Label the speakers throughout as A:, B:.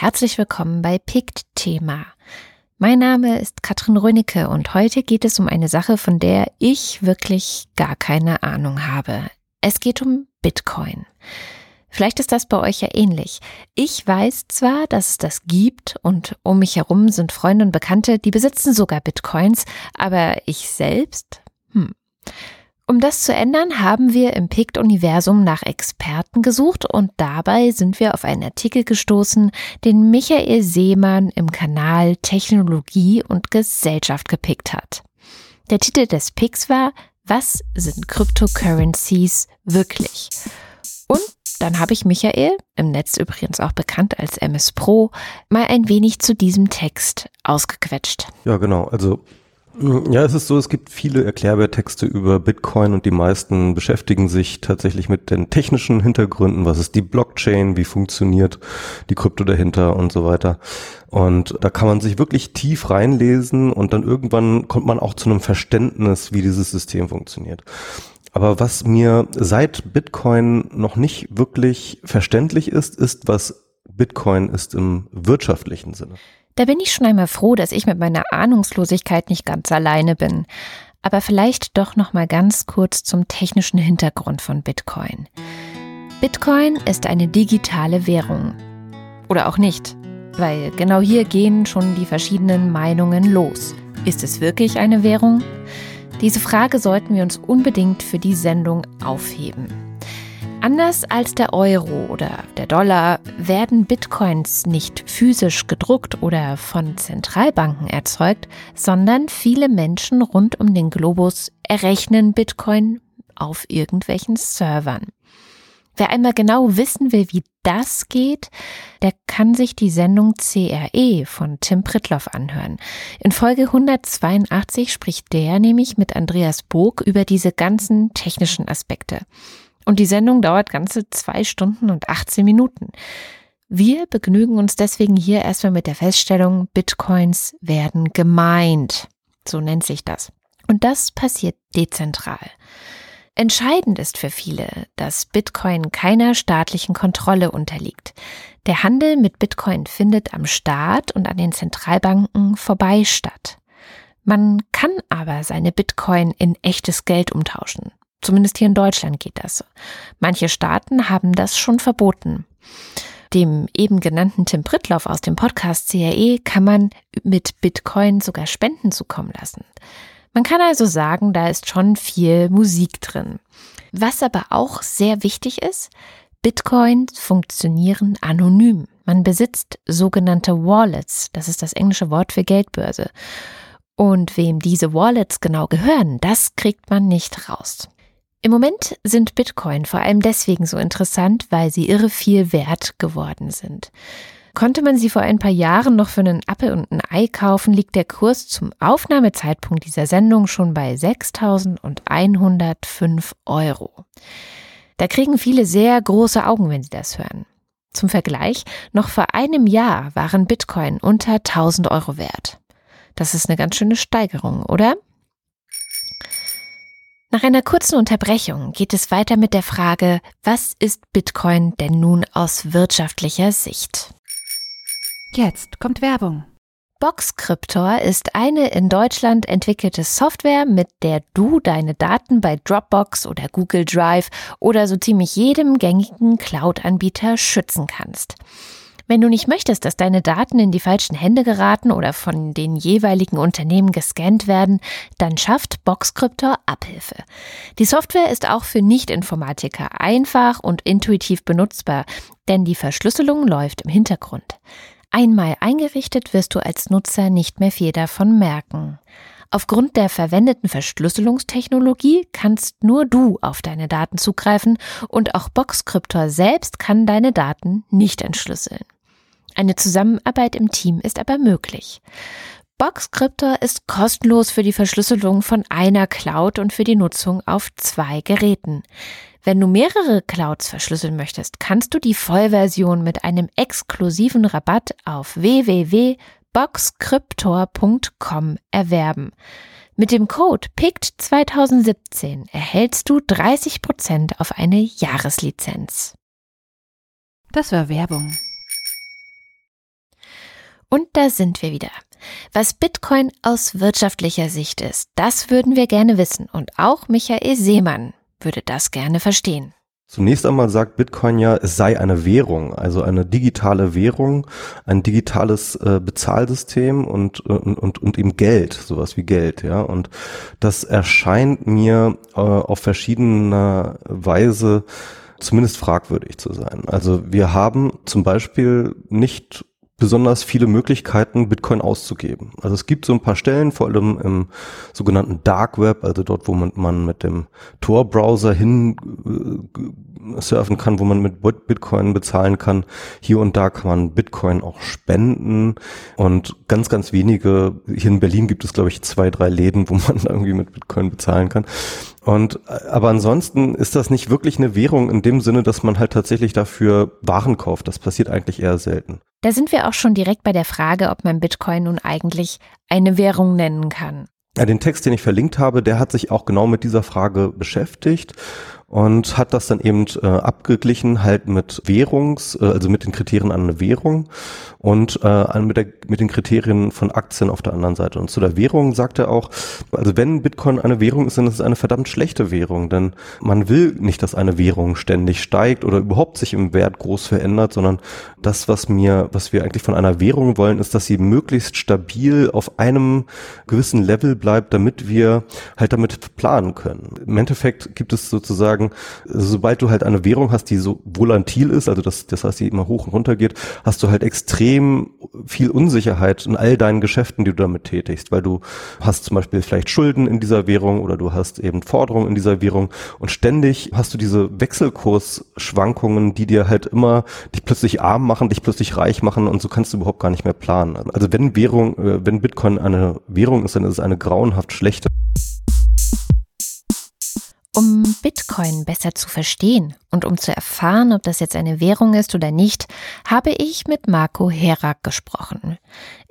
A: herzlich willkommen bei PICT Thema. Mein Name ist Katrin Rönicke und heute geht es um eine Sache, von der ich wirklich gar keine Ahnung habe. Es geht um Bitcoin. Vielleicht ist das bei euch ja ähnlich. Ich weiß zwar, dass es das gibt und um mich herum sind Freunde und Bekannte, die besitzen sogar Bitcoins, aber ich selbst? Hm. Um das zu ändern, haben wir im PICT-Universum nach Experten gesucht und dabei sind wir auf einen Artikel gestoßen, den Michael Seemann im Kanal Technologie und Gesellschaft gepickt hat. Der Titel des Picks war Was sind Cryptocurrencies wirklich? Und dann habe ich Michael, im Netz übrigens auch bekannt als MS Pro, mal ein wenig zu diesem Text ausgequetscht.
B: Ja, genau. Also ja, es ist so, es gibt viele Erklärbärtexte über Bitcoin und die meisten beschäftigen sich tatsächlich mit den technischen Hintergründen. Was ist die Blockchain? Wie funktioniert die Krypto dahinter und so weiter? Und da kann man sich wirklich tief reinlesen und dann irgendwann kommt man auch zu einem Verständnis, wie dieses System funktioniert. Aber was mir seit Bitcoin noch nicht wirklich verständlich ist, ist, was Bitcoin ist im wirtschaftlichen Sinne.
A: Da bin ich schon einmal froh, dass ich mit meiner Ahnungslosigkeit nicht ganz alleine bin. Aber vielleicht doch noch mal ganz kurz zum technischen Hintergrund von Bitcoin. Bitcoin ist eine digitale Währung. Oder auch nicht, weil genau hier gehen schon die verschiedenen Meinungen los. Ist es wirklich eine Währung? Diese Frage sollten wir uns unbedingt für die Sendung aufheben. Anders als der Euro oder der Dollar werden Bitcoins nicht physisch gedruckt oder von Zentralbanken erzeugt, sondern viele Menschen rund um den Globus errechnen Bitcoin auf irgendwelchen Servern. Wer einmal genau wissen will, wie das geht, der kann sich die Sendung CRE von Tim Pritloff anhören. In Folge 182 spricht der nämlich mit Andreas Burg über diese ganzen technischen Aspekte. Und die Sendung dauert ganze zwei Stunden und 18 Minuten. Wir begnügen uns deswegen hier erstmal mit der Feststellung, Bitcoins werden gemeint. So nennt sich das. Und das passiert dezentral. Entscheidend ist für viele, dass Bitcoin keiner staatlichen Kontrolle unterliegt. Der Handel mit Bitcoin findet am Staat und an den Zentralbanken vorbei statt. Man kann aber seine Bitcoin in echtes Geld umtauschen. Zumindest hier in Deutschland geht das. Manche Staaten haben das schon verboten. Dem eben genannten Tim Prittloff aus dem Podcast CRE kann man mit Bitcoin sogar Spenden zukommen lassen. Man kann also sagen, da ist schon viel Musik drin. Was aber auch sehr wichtig ist, Bitcoins funktionieren anonym. Man besitzt sogenannte Wallets, das ist das englische Wort für Geldbörse. Und wem diese Wallets genau gehören, das kriegt man nicht raus. Im Moment sind Bitcoin vor allem deswegen so interessant, weil sie irre viel wert geworden sind. Konnte man sie vor ein paar Jahren noch für einen Apple und ein Ei kaufen, liegt der Kurs zum Aufnahmezeitpunkt dieser Sendung schon bei 6.105 Euro. Da kriegen viele sehr große Augen, wenn sie das hören. Zum Vergleich, noch vor einem Jahr waren Bitcoin unter 1000 Euro wert. Das ist eine ganz schöne Steigerung, oder? Nach einer kurzen Unterbrechung geht es weiter mit der Frage, was ist Bitcoin denn nun aus wirtschaftlicher Sicht?
C: Jetzt kommt Werbung.
A: Boxcryptor ist eine in Deutschland entwickelte Software, mit der du deine Daten bei Dropbox oder Google Drive oder so ziemlich jedem gängigen Cloud-Anbieter schützen kannst. Wenn du nicht möchtest, dass deine Daten in die falschen Hände geraten oder von den jeweiligen Unternehmen gescannt werden, dann schafft Boxcryptor Abhilfe. Die Software ist auch für Nicht-Informatiker einfach und intuitiv benutzbar, denn die Verschlüsselung läuft im Hintergrund. Einmal eingerichtet wirst du als Nutzer nicht mehr viel davon merken. Aufgrund der verwendeten Verschlüsselungstechnologie kannst nur du auf deine Daten zugreifen und auch Boxcryptor selbst kann deine Daten nicht entschlüsseln. Eine Zusammenarbeit im Team ist aber möglich. Boxcryptor ist kostenlos für die Verschlüsselung von einer Cloud und für die Nutzung auf zwei Geräten. Wenn du mehrere Clouds verschlüsseln möchtest, kannst du die Vollversion mit einem exklusiven Rabatt auf www.boxcryptor.com erwerben. Mit dem Code PICT2017 erhältst du 30% auf eine Jahreslizenz.
C: Das war Werbung.
A: Und da sind wir wieder. Was Bitcoin aus wirtschaftlicher Sicht ist, das würden wir gerne wissen. Und auch Michael Seemann würde das gerne verstehen.
B: Zunächst einmal sagt Bitcoin ja, es sei eine Währung, also eine digitale Währung, ein digitales äh, Bezahlsystem und, und, und, und eben Geld, sowas wie Geld, ja. Und das erscheint mir äh, auf verschiedene Weise zumindest fragwürdig zu sein. Also wir haben zum Beispiel nicht besonders viele Möglichkeiten, Bitcoin auszugeben. Also es gibt so ein paar Stellen, vor allem im sogenannten Dark Web, also dort, wo man, man mit dem Tor-Browser hin äh, surfen kann, wo man mit Bitcoin bezahlen kann. Hier und da kann man Bitcoin auch spenden und ganz, ganz wenige, hier in Berlin gibt es, glaube ich, zwei, drei Läden, wo man irgendwie mit Bitcoin bezahlen kann. Und aber ansonsten ist das nicht wirklich eine Währung in dem Sinne, dass man halt tatsächlich dafür Waren kauft. Das passiert eigentlich eher selten.
A: Da sind wir auch schon direkt bei der Frage, ob man Bitcoin nun eigentlich eine Währung nennen kann.
B: Ja, den Text, den ich verlinkt habe, der hat sich auch genau mit dieser Frage beschäftigt und hat das dann eben äh, abgeglichen halt mit Währungs, äh, also mit den Kriterien an eine Währung und äh, mit, der, mit den Kriterien von Aktien auf der anderen Seite. Und zu der Währung sagt er auch, also wenn Bitcoin eine Währung ist, dann ist es eine verdammt schlechte Währung, denn man will nicht, dass eine Währung ständig steigt oder überhaupt sich im Wert groß verändert, sondern das, was mir, was wir eigentlich von einer Währung wollen, ist, dass sie möglichst stabil auf einem gewissen Level bleibt, damit wir halt damit planen können. Im Endeffekt gibt es sozusagen sagen, sobald du halt eine Währung hast, die so volatil ist, also das, das heißt, die immer hoch und runter geht, hast du halt extrem viel Unsicherheit in all deinen Geschäften, die du damit tätigst, weil du hast zum Beispiel vielleicht Schulden in dieser Währung oder du hast eben Forderungen in dieser Währung und ständig hast du diese Wechselkursschwankungen, die dir halt immer dich plötzlich arm machen, dich plötzlich reich machen und so kannst du überhaupt gar nicht mehr planen. Also wenn Währung, äh, wenn Bitcoin eine Währung ist, dann ist es eine grauenhaft schlechte.
A: Um Bitcoin besser zu verstehen und um zu erfahren, ob das jetzt eine Währung ist oder nicht, habe ich mit Marco Herak gesprochen.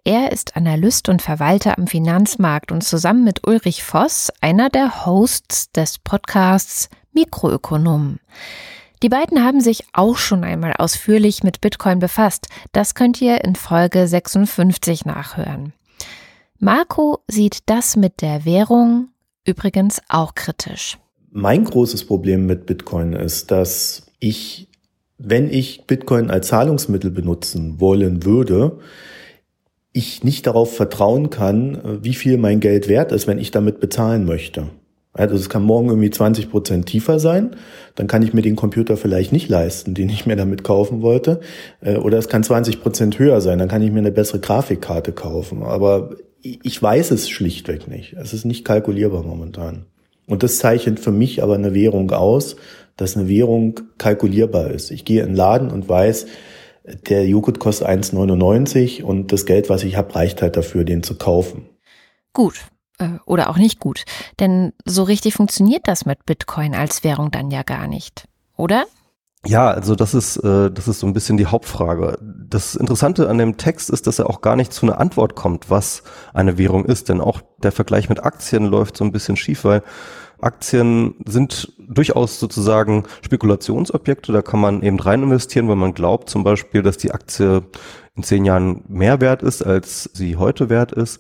A: Er ist Analyst und Verwalter am Finanzmarkt und zusammen mit Ulrich Voss einer der Hosts des Podcasts Mikroökonomen. Die beiden haben sich auch schon einmal ausführlich mit Bitcoin befasst. Das könnt ihr in Folge 56 nachhören. Marco sieht das mit der Währung übrigens auch kritisch.
D: Mein großes Problem mit Bitcoin ist, dass ich, wenn ich Bitcoin als Zahlungsmittel benutzen wollen würde, ich nicht darauf vertrauen kann, wie viel mein Geld wert ist, wenn ich damit bezahlen möchte. Also es kann morgen irgendwie 20 Prozent tiefer sein, dann kann ich mir den Computer vielleicht nicht leisten, den ich mir damit kaufen wollte. Äh, oder es kann 20 Prozent höher sein, dann kann ich mir eine bessere Grafikkarte kaufen. Aber ich weiß es schlichtweg nicht. Es ist nicht kalkulierbar momentan. Und das zeichnet für mich aber eine Währung aus, dass eine Währung kalkulierbar ist. Ich gehe in den Laden und weiß, der Joghurt kostet 1,99 und das Geld, was ich habe, reicht halt dafür, den zu kaufen.
A: Gut. Äh, oder auch nicht gut. Denn so richtig funktioniert das mit Bitcoin als Währung dann ja gar nicht. Oder?
B: Ja, also das ist, äh, das ist so ein bisschen die Hauptfrage. Das Interessante an dem Text ist, dass er auch gar nicht zu einer Antwort kommt, was eine Währung ist. Denn auch der Vergleich mit Aktien läuft so ein bisschen schief, weil Aktien sind durchaus sozusagen Spekulationsobjekte. Da kann man eben rein investieren, wenn man glaubt zum Beispiel, dass die Aktie in zehn Jahren mehr wert ist, als sie heute wert ist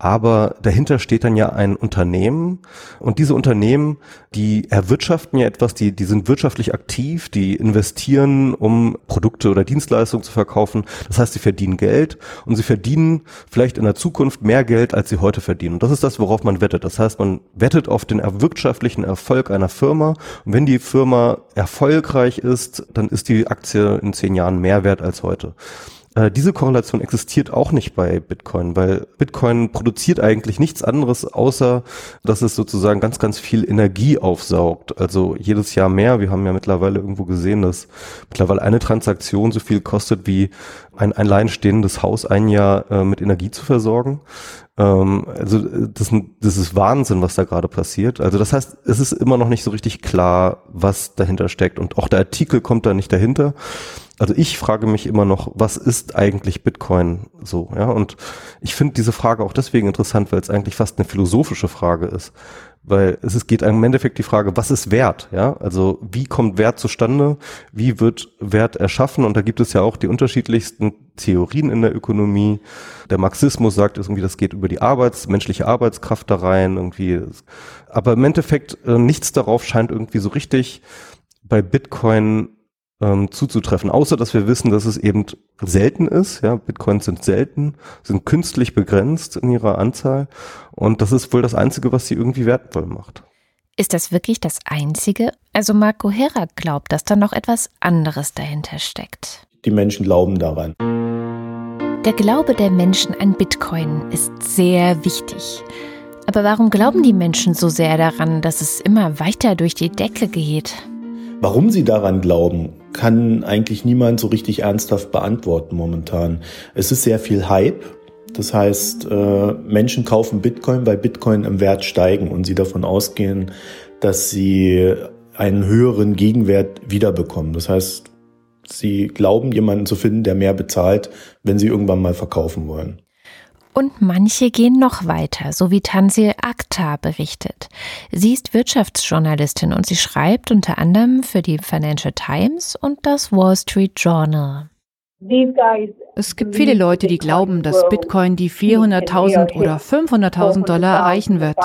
B: aber dahinter steht dann ja ein Unternehmen und diese Unternehmen, die erwirtschaften ja etwas, die, die sind wirtschaftlich aktiv, die investieren, um Produkte oder Dienstleistungen zu verkaufen. Das heißt, sie verdienen Geld und sie verdienen vielleicht in der Zukunft mehr Geld, als sie heute verdienen. Und das ist das, worauf man wettet. Das heißt, man wettet auf den wirtschaftlichen Erfolg einer Firma und wenn die Firma erfolgreich ist, dann ist die Aktie in zehn Jahren mehr wert als heute. Äh, diese Korrelation existiert auch nicht bei Bitcoin, weil Bitcoin produziert eigentlich nichts anderes, außer dass es sozusagen ganz, ganz viel Energie aufsaugt. Also jedes Jahr mehr. Wir haben ja mittlerweile irgendwo gesehen, dass mittlerweile eine Transaktion so viel kostet wie ein alleinstehendes Haus ein Jahr äh, mit Energie zu versorgen. Ähm, also das, das ist Wahnsinn, was da gerade passiert. Also das heißt, es ist immer noch nicht so richtig klar, was dahinter steckt. Und auch der Artikel kommt da nicht dahinter also ich frage mich immer noch, was ist eigentlich Bitcoin so, ja? Und ich finde diese Frage auch deswegen interessant, weil es eigentlich fast eine philosophische Frage ist. weil es, es geht im Endeffekt die Frage, was ist Wert? Ja, also wie kommt Wert zustande? Wie wird Wert erschaffen? Und da gibt es ja auch die unterschiedlichsten Theorien in der Ökonomie. Der Marxismus sagt irgendwie, das geht über die Arbeits, menschliche Arbeitskraft da rein, irgendwie. Aber im Endeffekt äh, nichts darauf scheint irgendwie so richtig bei Bitcoin ähm, zuzutreffen, außer dass wir wissen, dass es eben selten ist. Ja, Bitcoins sind selten, sind künstlich begrenzt in ihrer Anzahl und das ist wohl das Einzige, was sie irgendwie wertvoll macht.
A: Ist das wirklich das Einzige? Also Marco Hera glaubt, dass da noch etwas anderes dahinter steckt.
D: Die Menschen glauben daran.
A: Der Glaube der Menschen an Bitcoin ist sehr wichtig. Aber warum glauben die Menschen so sehr daran, dass es immer weiter durch die Decke geht?
D: Warum sie daran glauben, kann eigentlich niemand so richtig ernsthaft beantworten momentan. Es ist sehr viel Hype. Das heißt, äh, Menschen kaufen Bitcoin, weil Bitcoin im Wert steigen und sie davon ausgehen, dass sie einen höheren Gegenwert wiederbekommen. Das heißt, sie glauben, jemanden zu finden, der mehr bezahlt, wenn sie irgendwann mal verkaufen wollen.
A: Und manche gehen noch weiter, so wie Tansil Akhtar berichtet. Sie ist Wirtschaftsjournalistin und sie schreibt unter anderem für die Financial Times und das Wall Street Journal.
C: Es gibt viele Leute, die glauben, dass Bitcoin die 400.000 oder 500.000 Dollar erreichen wird.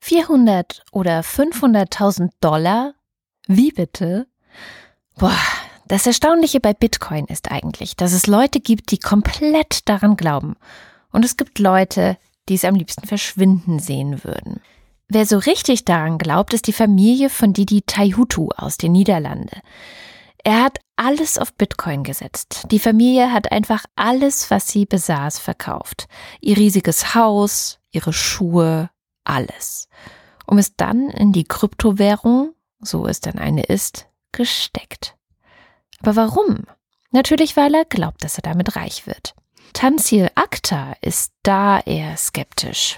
A: 400 oder 500.000 Dollar? Wie bitte? Boah, das Erstaunliche bei Bitcoin ist eigentlich, dass es Leute gibt, die komplett daran glauben. Und es gibt Leute, die es am liebsten verschwinden sehen würden. Wer so richtig daran glaubt, ist die Familie von Didi Taihutu aus den Niederlanden. Er hat alles auf Bitcoin gesetzt. Die Familie hat einfach alles, was sie besaß, verkauft. Ihr riesiges Haus, ihre Schuhe, alles. Um es dann in die Kryptowährung, so es dann eine ist, gesteckt. Aber warum? Natürlich, weil er glaubt, dass er damit reich wird. Tansil Akhtar ist da eher skeptisch.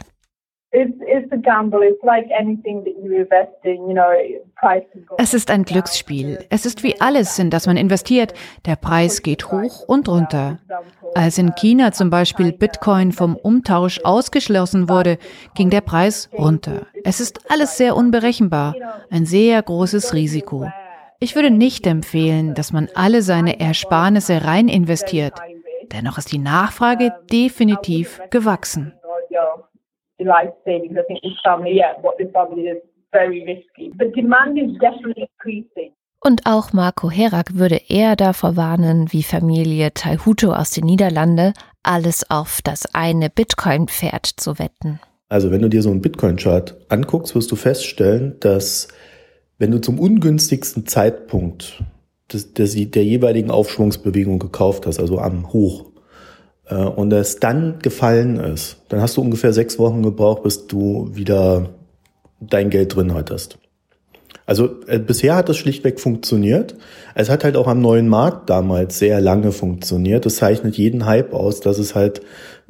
C: Es ist ein Glücksspiel. Es ist wie alles, in das man investiert. Der Preis geht hoch und runter. Als in China zum Beispiel Bitcoin vom Umtausch ausgeschlossen wurde, ging der Preis runter. Es ist alles sehr unberechenbar, ein sehr großes Risiko. Ich würde nicht empfehlen, dass man alle seine Ersparnisse rein investiert. Dennoch ist die Nachfrage definitiv gewachsen.
A: Und auch Marco Herak würde eher davor warnen, wie Familie Taihuto aus den Niederlanden, alles auf das eine Bitcoin-Pferd zu wetten.
D: Also wenn du dir so einen Bitcoin-Chart anguckst, wirst du feststellen, dass wenn du zum ungünstigsten Zeitpunkt des, des, der jeweiligen Aufschwungsbewegung gekauft hast, also am Hoch, äh, und es dann gefallen ist, dann hast du ungefähr sechs Wochen gebraucht, bis du wieder dein Geld drin hattest. Also äh, bisher hat das schlichtweg funktioniert. Es hat halt auch am neuen Markt damals sehr lange funktioniert. Das zeichnet jeden Hype aus, dass es halt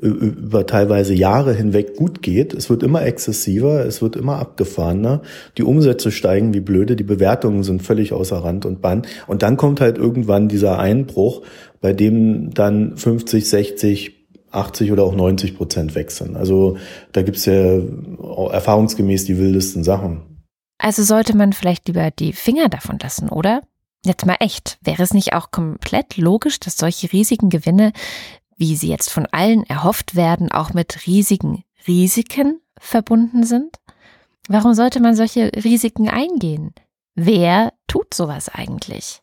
D: über teilweise Jahre hinweg gut geht. Es wird immer exzessiver, es wird immer abgefahrener. Die Umsätze steigen wie blöde, die Bewertungen sind völlig außer Rand und Band. Und dann kommt halt irgendwann dieser Einbruch, bei dem dann 50, 60, 80 oder auch 90 Prozent wechseln. Also da gibt's ja erfahrungsgemäß die wildesten Sachen.
A: Also sollte man vielleicht lieber die Finger davon lassen, oder? Jetzt mal echt, wäre es nicht auch komplett logisch, dass solche riesigen Gewinne, wie sie jetzt von allen erhofft werden, auch mit riesigen Risiken verbunden sind? Warum sollte man solche Risiken eingehen? Wer tut sowas eigentlich?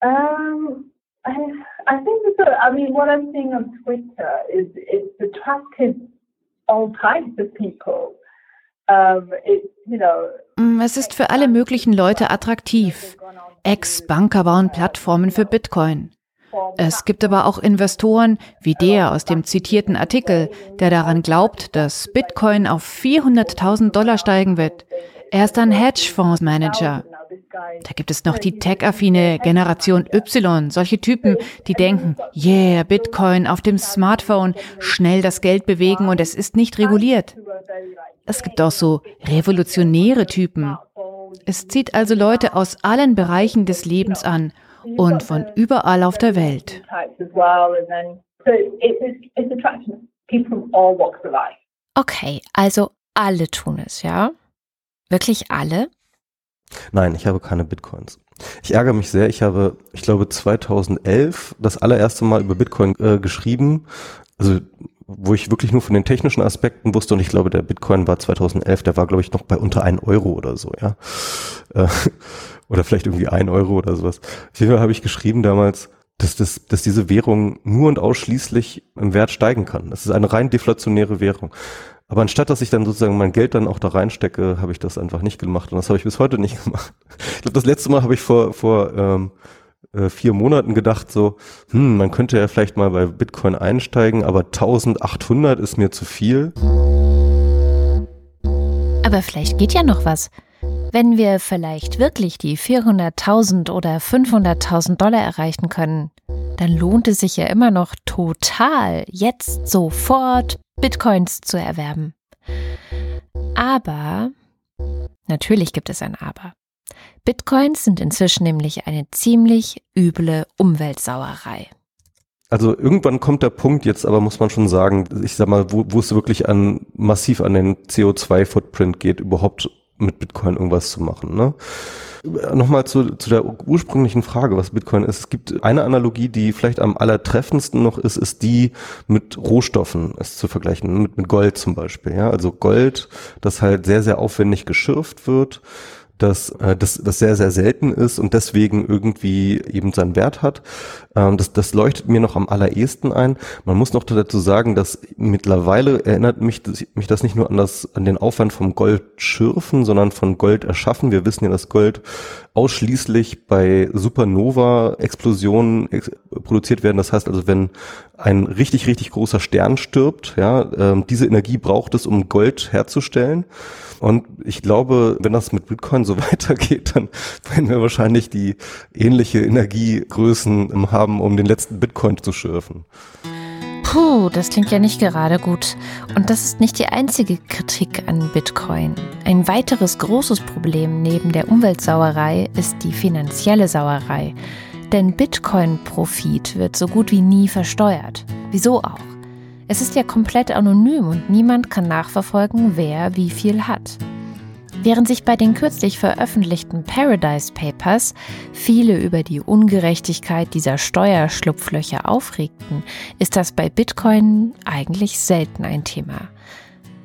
E: Um, I, I think so. I mean, what I'm seeing on Twitter is it's attracted all types of people.
C: Mm, es ist für alle möglichen Leute attraktiv. Ex-Banker bauen Plattformen für Bitcoin. Es gibt aber auch Investoren wie der aus dem zitierten Artikel, der daran glaubt, dass Bitcoin auf 400.000 Dollar steigen wird. Er ist ein Hedgefondsmanager. Da gibt es noch die tech-affine Generation Y, solche Typen, die denken, yeah, Bitcoin auf dem Smartphone, schnell das Geld bewegen und es ist nicht reguliert. Es gibt auch so revolutionäre Typen. Es zieht also Leute aus allen Bereichen des Lebens an und von überall auf der Welt.
A: Okay, also alle tun es, ja? Wirklich alle?
B: Nein, ich habe keine Bitcoins. Ich ärgere mich sehr. Ich habe, ich glaube, 2011 das allererste Mal über Bitcoin äh, geschrieben. Also wo ich wirklich nur von den technischen Aspekten wusste und ich glaube, der Bitcoin war 2011, der war glaube ich noch bei unter 1 Euro oder so, ja. Äh, oder vielleicht irgendwie 1 Euro oder sowas. Auf jeden Fall habe ich geschrieben damals, dass, das, dass diese Währung nur und ausschließlich im Wert steigen kann. Das ist eine rein deflationäre Währung. Aber anstatt, dass ich dann sozusagen mein Geld dann auch da reinstecke, habe ich das einfach nicht gemacht. Und das habe ich bis heute nicht gemacht. Ich glaube, das letzte Mal habe ich vor, vor ähm, äh, vier Monaten gedacht, so, hm, man könnte ja vielleicht mal bei Bitcoin einsteigen, aber 1800 ist mir zu viel.
A: Aber vielleicht geht ja noch was. Wenn wir vielleicht wirklich die 400.000 oder 500.000 Dollar erreichen können, dann lohnt es sich ja immer noch total, jetzt sofort Bitcoins zu erwerben. Aber, natürlich gibt es ein Aber. Bitcoins sind inzwischen nämlich eine ziemlich üble Umweltsauerei.
B: Also irgendwann kommt der Punkt jetzt, aber muss man schon sagen, ich sag mal, wo, wo es wirklich an massiv an den CO2-Footprint geht, überhaupt mit Bitcoin irgendwas zu machen. Ne? Nochmal zu, zu der ursprünglichen Frage, was Bitcoin ist. Es gibt eine Analogie, die vielleicht am allertreffendsten noch ist, ist die mit Rohstoffen es zu vergleichen, mit, mit Gold zum Beispiel. Ja? Also Gold, das halt sehr, sehr aufwendig geschürft wird dass äh, das, das sehr, sehr selten ist und deswegen irgendwie eben seinen Wert hat. Ähm, das, das leuchtet mir noch am allerersten ein. Man muss noch dazu sagen, dass mittlerweile erinnert mich, mich das nicht nur an, das, an den Aufwand vom Gold schürfen, sondern von Gold erschaffen. Wir wissen ja, dass Gold ausschließlich bei Supernova-Explosionen ex produziert werden. Das heißt also, wenn ein richtig, richtig großer Stern stirbt, ja, ähm, diese Energie braucht es, um Gold herzustellen. Und ich glaube, wenn das mit Bitcoin so weitergeht, dann werden wir wahrscheinlich die ähnliche Energiegrößen haben, um den letzten Bitcoin zu schürfen.
A: Puh, das klingt ja nicht gerade gut. Und das ist nicht die einzige Kritik an Bitcoin. Ein weiteres großes Problem neben der Umweltsauerei ist die finanzielle Sauerei. Denn Bitcoin-Profit wird so gut wie nie versteuert. Wieso auch? Es ist ja komplett anonym und niemand kann nachverfolgen, wer wie viel hat. Während sich bei den kürzlich veröffentlichten Paradise Papers viele über die Ungerechtigkeit dieser Steuerschlupflöcher aufregten, ist das bei Bitcoin eigentlich selten ein Thema.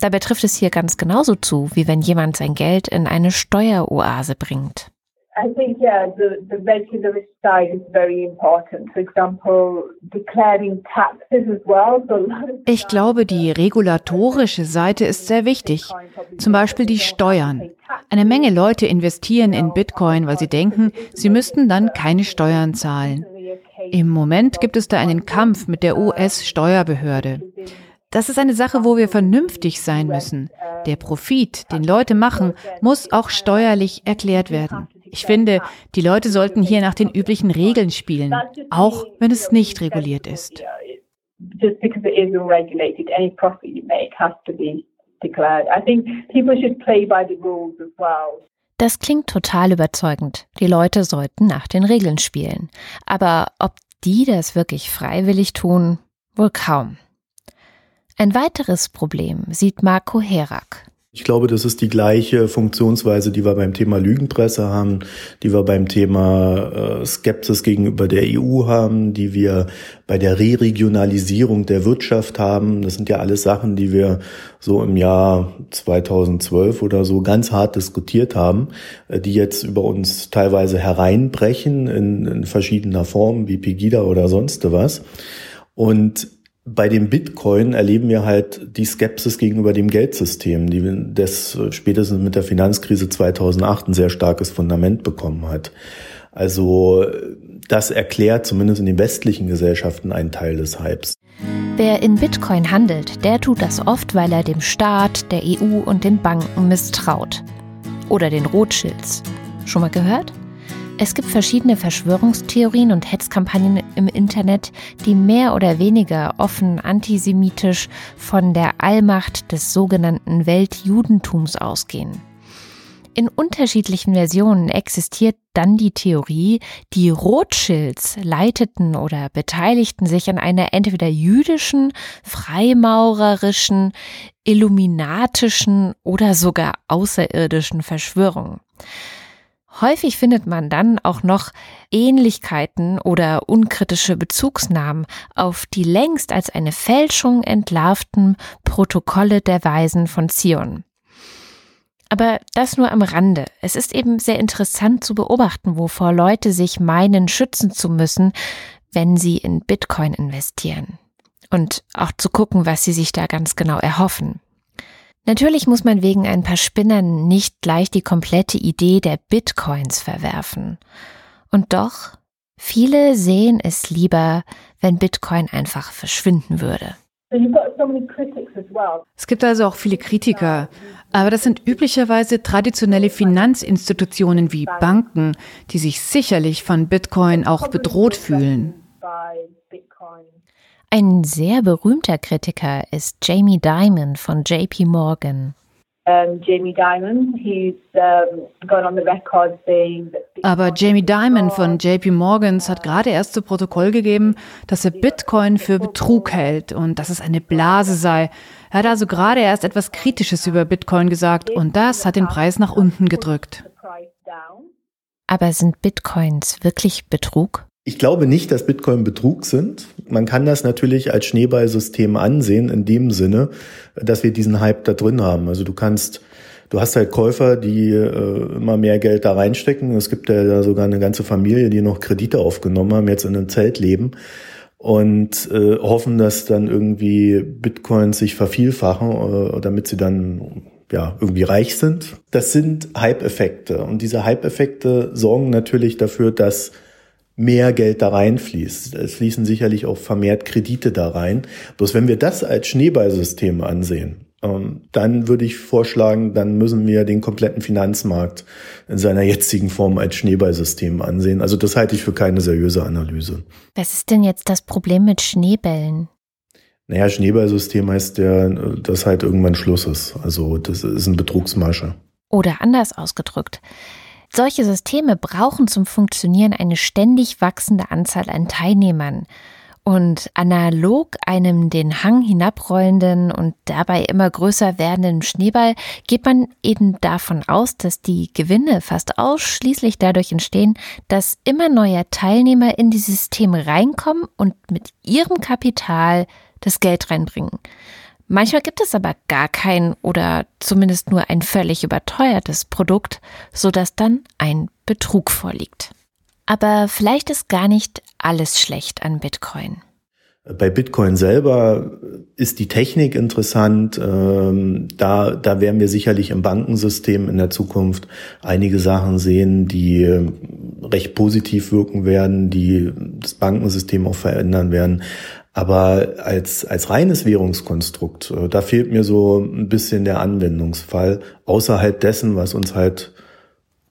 A: Dabei trifft es hier ganz genauso zu, wie wenn jemand sein Geld in eine Steueroase bringt. I think, yeah, the, the regulatory side is very important. For example, declaring taxes as well.
C: Ich glaube, die regulatorische Seite ist sehr wichtig. Zum Beispiel die Steuern. Eine Menge Leute investieren in Bitcoin, weil sie denken, sie müssten dann keine Steuern zahlen. Im Moment gibt es da einen Kampf mit der US-Steuerbehörde. Das ist eine Sache, wo wir vernünftig sein müssen. Der Profit, den Leute machen, muss auch steuerlich erklärt werden. Ich finde, die Leute sollten hier nach den üblichen Regeln spielen, auch wenn es nicht reguliert ist.
A: Das klingt total überzeugend. Die Leute sollten nach den Regeln spielen. Aber ob die das wirklich freiwillig tun, wohl kaum. Ein weiteres Problem sieht Marco Herak.
D: Ich glaube, das ist die gleiche Funktionsweise, die wir beim Thema Lügenpresse haben, die wir beim Thema äh, Skepsis gegenüber der EU haben, die wir bei der Re-Regionalisierung der Wirtschaft haben. Das sind ja alles Sachen, die wir so im Jahr 2012 oder so ganz hart diskutiert haben, äh, die jetzt über uns teilweise hereinbrechen in, in verschiedener Form, wie Pegida oder sonst was. Und bei dem Bitcoin erleben wir halt die Skepsis gegenüber dem Geldsystem, die das spätestens mit der Finanzkrise 2008 ein sehr starkes Fundament bekommen hat. Also das erklärt zumindest in den westlichen Gesellschaften einen Teil des Hypes.
A: Wer in Bitcoin handelt, der tut das oft, weil er dem Staat, der EU und den Banken misstraut. Oder den Rothschilds. Schon mal gehört? Es gibt verschiedene Verschwörungstheorien und Hetzkampagnen im Internet, die mehr oder weniger offen antisemitisch von der Allmacht des sogenannten Weltjudentums ausgehen. In unterschiedlichen Versionen existiert dann die Theorie, die Rothschilds leiteten oder beteiligten sich an einer entweder jüdischen, freimaurerischen, illuminatischen oder sogar außerirdischen Verschwörung. Häufig findet man dann auch noch Ähnlichkeiten oder unkritische Bezugsnahmen auf die längst als eine Fälschung entlarvten Protokolle der Weisen von Zion. Aber das nur am Rande. Es ist eben sehr interessant zu beobachten, wovor Leute sich meinen, schützen zu müssen, wenn sie in Bitcoin investieren. Und auch zu gucken, was sie sich da ganz genau erhoffen. Natürlich muss man wegen ein paar Spinnern nicht gleich die komplette Idee der Bitcoins verwerfen. Und doch, viele sehen es lieber, wenn Bitcoin einfach verschwinden würde.
C: Es gibt also auch viele Kritiker, aber das sind üblicherweise traditionelle Finanzinstitutionen wie Banken, die sich sicherlich von Bitcoin auch bedroht fühlen.
A: Ein sehr berühmter Kritiker ist Jamie Dimon von JP Morgan.
C: Aber Jamie Dimon von JP Morgans hat gerade erst zu Protokoll gegeben, dass er Bitcoin für Betrug hält und dass es eine Blase sei. Er hat also gerade erst etwas Kritisches über Bitcoin gesagt und das hat den Preis nach unten gedrückt.
A: Aber sind Bitcoins wirklich Betrug?
D: Ich glaube nicht, dass Bitcoin Betrug sind. Man kann das natürlich als Schneeballsystem ansehen, in dem Sinne, dass wir diesen Hype da drin haben. Also du kannst, du hast halt Käufer, die äh, immer mehr Geld da reinstecken. Es gibt ja da sogar eine ganze Familie, die noch Kredite aufgenommen haben, jetzt in einem Zelt leben und äh, hoffen, dass dann irgendwie Bitcoins sich vervielfachen, äh, damit sie dann ja, irgendwie reich sind. Das sind Hype-Effekte. Und diese Hype-Effekte sorgen natürlich dafür, dass mehr Geld da reinfließt. Es fließen sicherlich auch vermehrt Kredite da rein. Bloß wenn wir das als Schneeballsystem ansehen, ähm, dann würde ich vorschlagen, dann müssen wir den kompletten Finanzmarkt in seiner jetzigen Form als Schneeballsystem ansehen. Also das halte ich für keine seriöse Analyse.
A: Was ist denn jetzt das Problem mit Schneebällen?
D: Naja, Schneeballsystem heißt ja, dass halt irgendwann Schluss ist. Also das ist ein Betrugsmasche.
A: Oder anders ausgedrückt. Solche Systeme brauchen zum Funktionieren eine ständig wachsende Anzahl an Teilnehmern. Und analog einem den Hang hinabrollenden und dabei immer größer werdenden Schneeball geht man eben davon aus, dass die Gewinne fast ausschließlich dadurch entstehen, dass immer neue Teilnehmer in die Systeme reinkommen und mit ihrem Kapital das Geld reinbringen. Manchmal gibt es aber gar kein oder zumindest nur ein völlig überteuertes Produkt, sodass dann ein Betrug vorliegt. Aber vielleicht ist gar nicht alles schlecht an Bitcoin.
D: Bei Bitcoin selber ist die Technik interessant. Ähm, da, da werden wir sicherlich im Bankensystem in der Zukunft einige Sachen sehen, die recht positiv wirken werden, die das Bankensystem auch verändern werden. Aber als, als reines Währungskonstrukt, äh, da fehlt mir so ein bisschen der Anwendungsfall, außerhalb dessen, was uns halt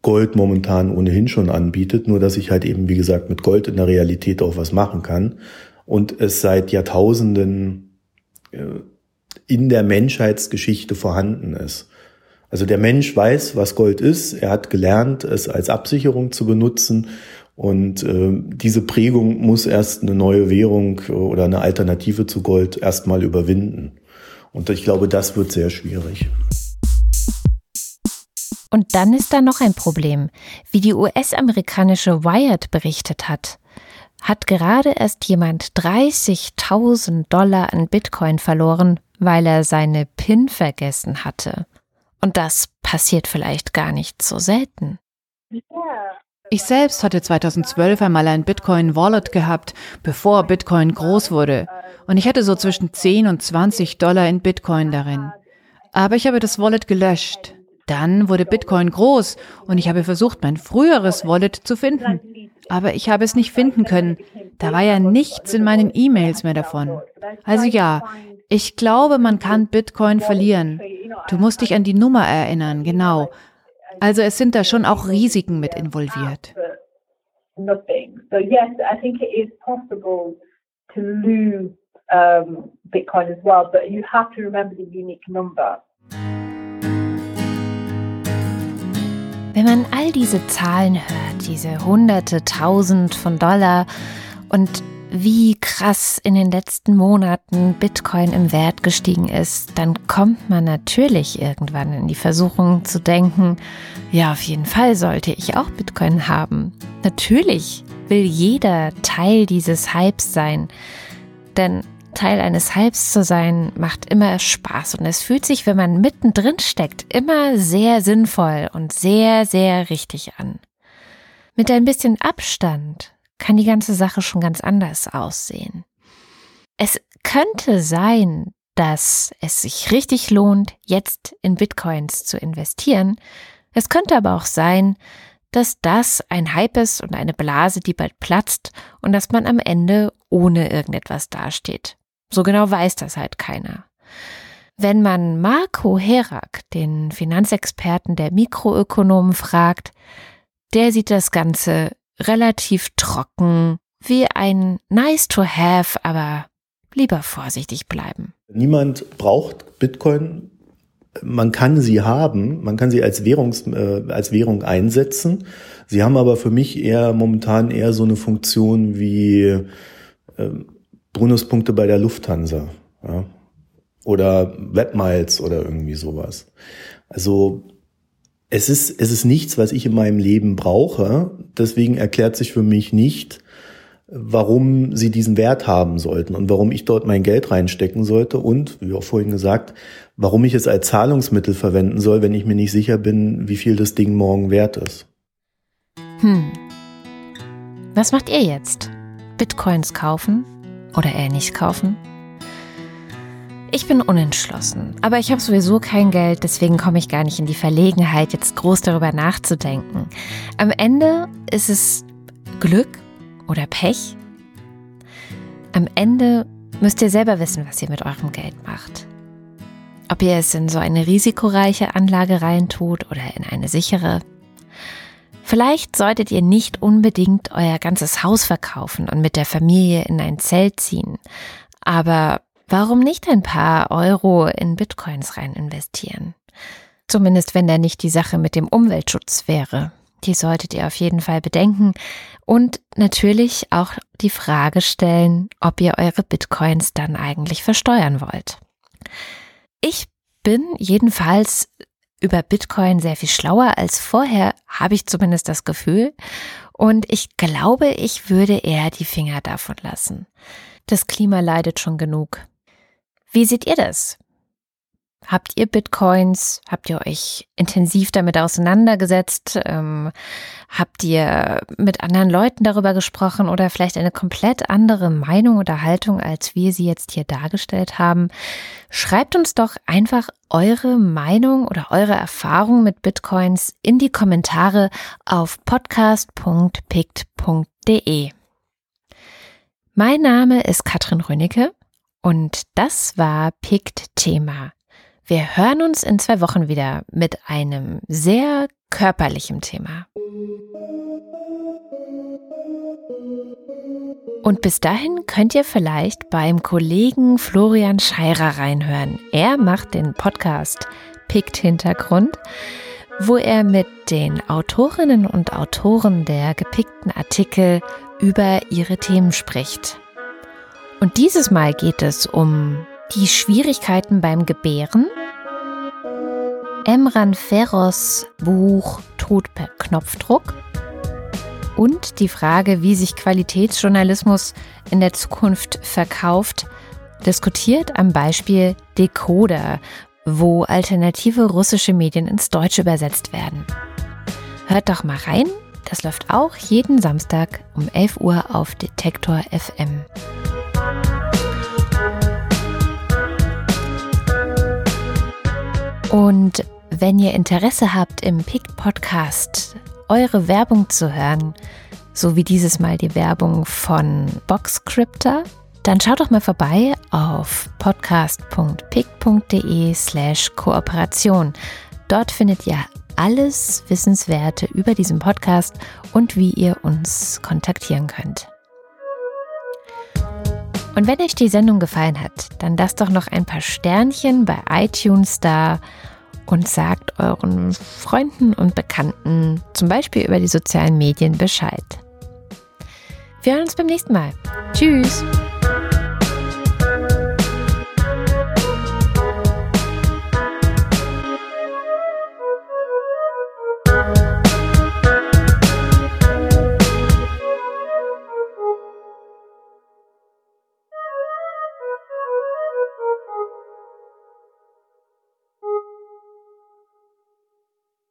D: Gold momentan ohnehin schon anbietet, nur dass ich halt eben, wie gesagt, mit Gold in der Realität auch was machen kann und es seit Jahrtausenden äh, in der Menschheitsgeschichte vorhanden ist. Also der Mensch weiß, was Gold ist, er hat gelernt, es als Absicherung zu benutzen und äh, diese Prägung muss erst eine neue Währung oder eine Alternative zu Gold erstmal überwinden. Und ich glaube, das wird sehr schwierig.
A: Und dann ist da noch ein Problem. Wie die US-amerikanische Wired berichtet hat, hat gerade erst jemand 30.000 Dollar an Bitcoin verloren, weil er seine PIN vergessen hatte. Und das passiert vielleicht gar nicht so selten.
C: Ich selbst hatte 2012 einmal ein Bitcoin-Wallet gehabt, bevor Bitcoin groß wurde. Und ich hatte so zwischen 10 und 20 Dollar in Bitcoin darin. Aber ich habe das Wallet gelöscht. Dann wurde Bitcoin groß und ich habe versucht, mein früheres Wallet zu finden. Aber ich habe es nicht finden können. Da war ja nichts in meinen E-Mails mehr davon. Also ja, ich glaube, man kann Bitcoin verlieren. Du musst dich an die Nummer erinnern, genau. Also es sind da schon auch Risiken mit involviert. Bitcoin as well, but you have to remember the unique number.
A: Wenn man all diese Zahlen hört, diese Hunderte, Tausend von Dollar und wie krass in den letzten Monaten Bitcoin im Wert gestiegen ist, dann kommt man natürlich irgendwann in die Versuchung zu denken, ja, auf jeden Fall sollte ich auch Bitcoin haben. Natürlich will jeder Teil dieses Hypes sein, denn Teil eines Hypes zu sein macht immer Spaß und es fühlt sich, wenn man mittendrin steckt, immer sehr sinnvoll und sehr, sehr richtig an. Mit ein bisschen Abstand kann die ganze Sache schon ganz anders aussehen. Es könnte sein, dass es sich richtig lohnt, jetzt in Bitcoins zu investieren. Es könnte aber auch sein, dass das ein Hype ist und eine Blase, die bald platzt und dass man am Ende ohne irgendetwas dasteht. So genau weiß das halt keiner. Wenn man Marco Herak, den Finanzexperten der Mikroökonomen, fragt, der sieht das Ganze relativ trocken, wie ein nice to have, aber lieber vorsichtig bleiben.
D: Niemand braucht Bitcoin. Man kann sie haben, man kann sie als, Währungs, äh, als Währung einsetzen. Sie haben aber für mich eher momentan eher so eine Funktion wie äh, Bonuspunkte bei der Lufthansa ja? oder Webmiles oder irgendwie sowas. Also es ist, es ist nichts, was ich in meinem Leben brauche. Deswegen erklärt sich für mich nicht, warum sie diesen Wert haben sollten und warum ich dort mein Geld reinstecken sollte und, wie auch vorhin gesagt, warum ich es als Zahlungsmittel verwenden soll, wenn ich mir nicht sicher bin, wie viel das Ding morgen wert ist.
A: Hm. Was macht ihr jetzt? Bitcoins kaufen oder nicht kaufen? Ich bin unentschlossen, aber ich habe sowieso kein Geld, deswegen komme ich gar nicht in die Verlegenheit, jetzt groß darüber nachzudenken. Am Ende ist es Glück oder Pech. Am Ende müsst ihr selber wissen, was ihr mit eurem Geld macht. Ob ihr es in so eine risikoreiche Anlage reintut oder in eine sichere. Vielleicht solltet ihr nicht unbedingt euer ganzes Haus verkaufen und mit der Familie in ein Zelt ziehen, aber Warum nicht ein paar Euro in Bitcoins rein investieren? Zumindest wenn da nicht die Sache mit dem Umweltschutz wäre. Die solltet ihr auf jeden Fall bedenken und natürlich auch die Frage stellen, ob ihr eure Bitcoins dann eigentlich versteuern wollt. Ich bin jedenfalls über Bitcoin sehr viel schlauer als vorher, habe ich zumindest das Gefühl. Und ich glaube, ich würde eher die Finger davon lassen. Das Klima leidet schon genug. Wie seht ihr das? Habt ihr Bitcoins? Habt ihr euch intensiv damit auseinandergesetzt? Ähm, habt ihr mit anderen Leuten darüber gesprochen oder vielleicht eine komplett andere Meinung oder Haltung, als wir sie jetzt hier dargestellt haben? Schreibt uns doch einfach eure Meinung oder eure Erfahrung mit Bitcoins in die Kommentare auf podcast.pict.de. Mein Name ist Katrin Rönicke. Und das war Pikt Thema. Wir hören uns in zwei Wochen wieder mit einem sehr körperlichen Thema. Und bis dahin könnt ihr vielleicht beim Kollegen Florian Scheirer reinhören. Er macht den Podcast Pikt Hintergrund, wo er mit den Autorinnen und Autoren der gepickten Artikel über ihre Themen spricht. Und dieses Mal geht es um die Schwierigkeiten beim Gebären, Emran Ferros Buch Tod per Knopfdruck und die Frage, wie sich Qualitätsjournalismus in der Zukunft verkauft, diskutiert am Beispiel Decoder, wo alternative russische Medien ins Deutsche übersetzt werden. Hört doch mal rein, das läuft auch jeden Samstag um 11 Uhr auf Detektor FM. Und wenn ihr Interesse habt, im PIC Podcast eure Werbung zu hören, so wie dieses Mal die Werbung von Boxcryptor, dann schaut doch mal vorbei auf podcast.pick.de slash Kooperation. Dort findet ihr alles Wissenswerte über diesen Podcast und wie ihr uns kontaktieren könnt. Und wenn euch die Sendung gefallen hat, dann lasst doch noch ein paar Sternchen bei iTunes da und sagt euren Freunden und Bekannten, zum Beispiel über die sozialen Medien, Bescheid. Wir hören uns beim nächsten Mal. Tschüss!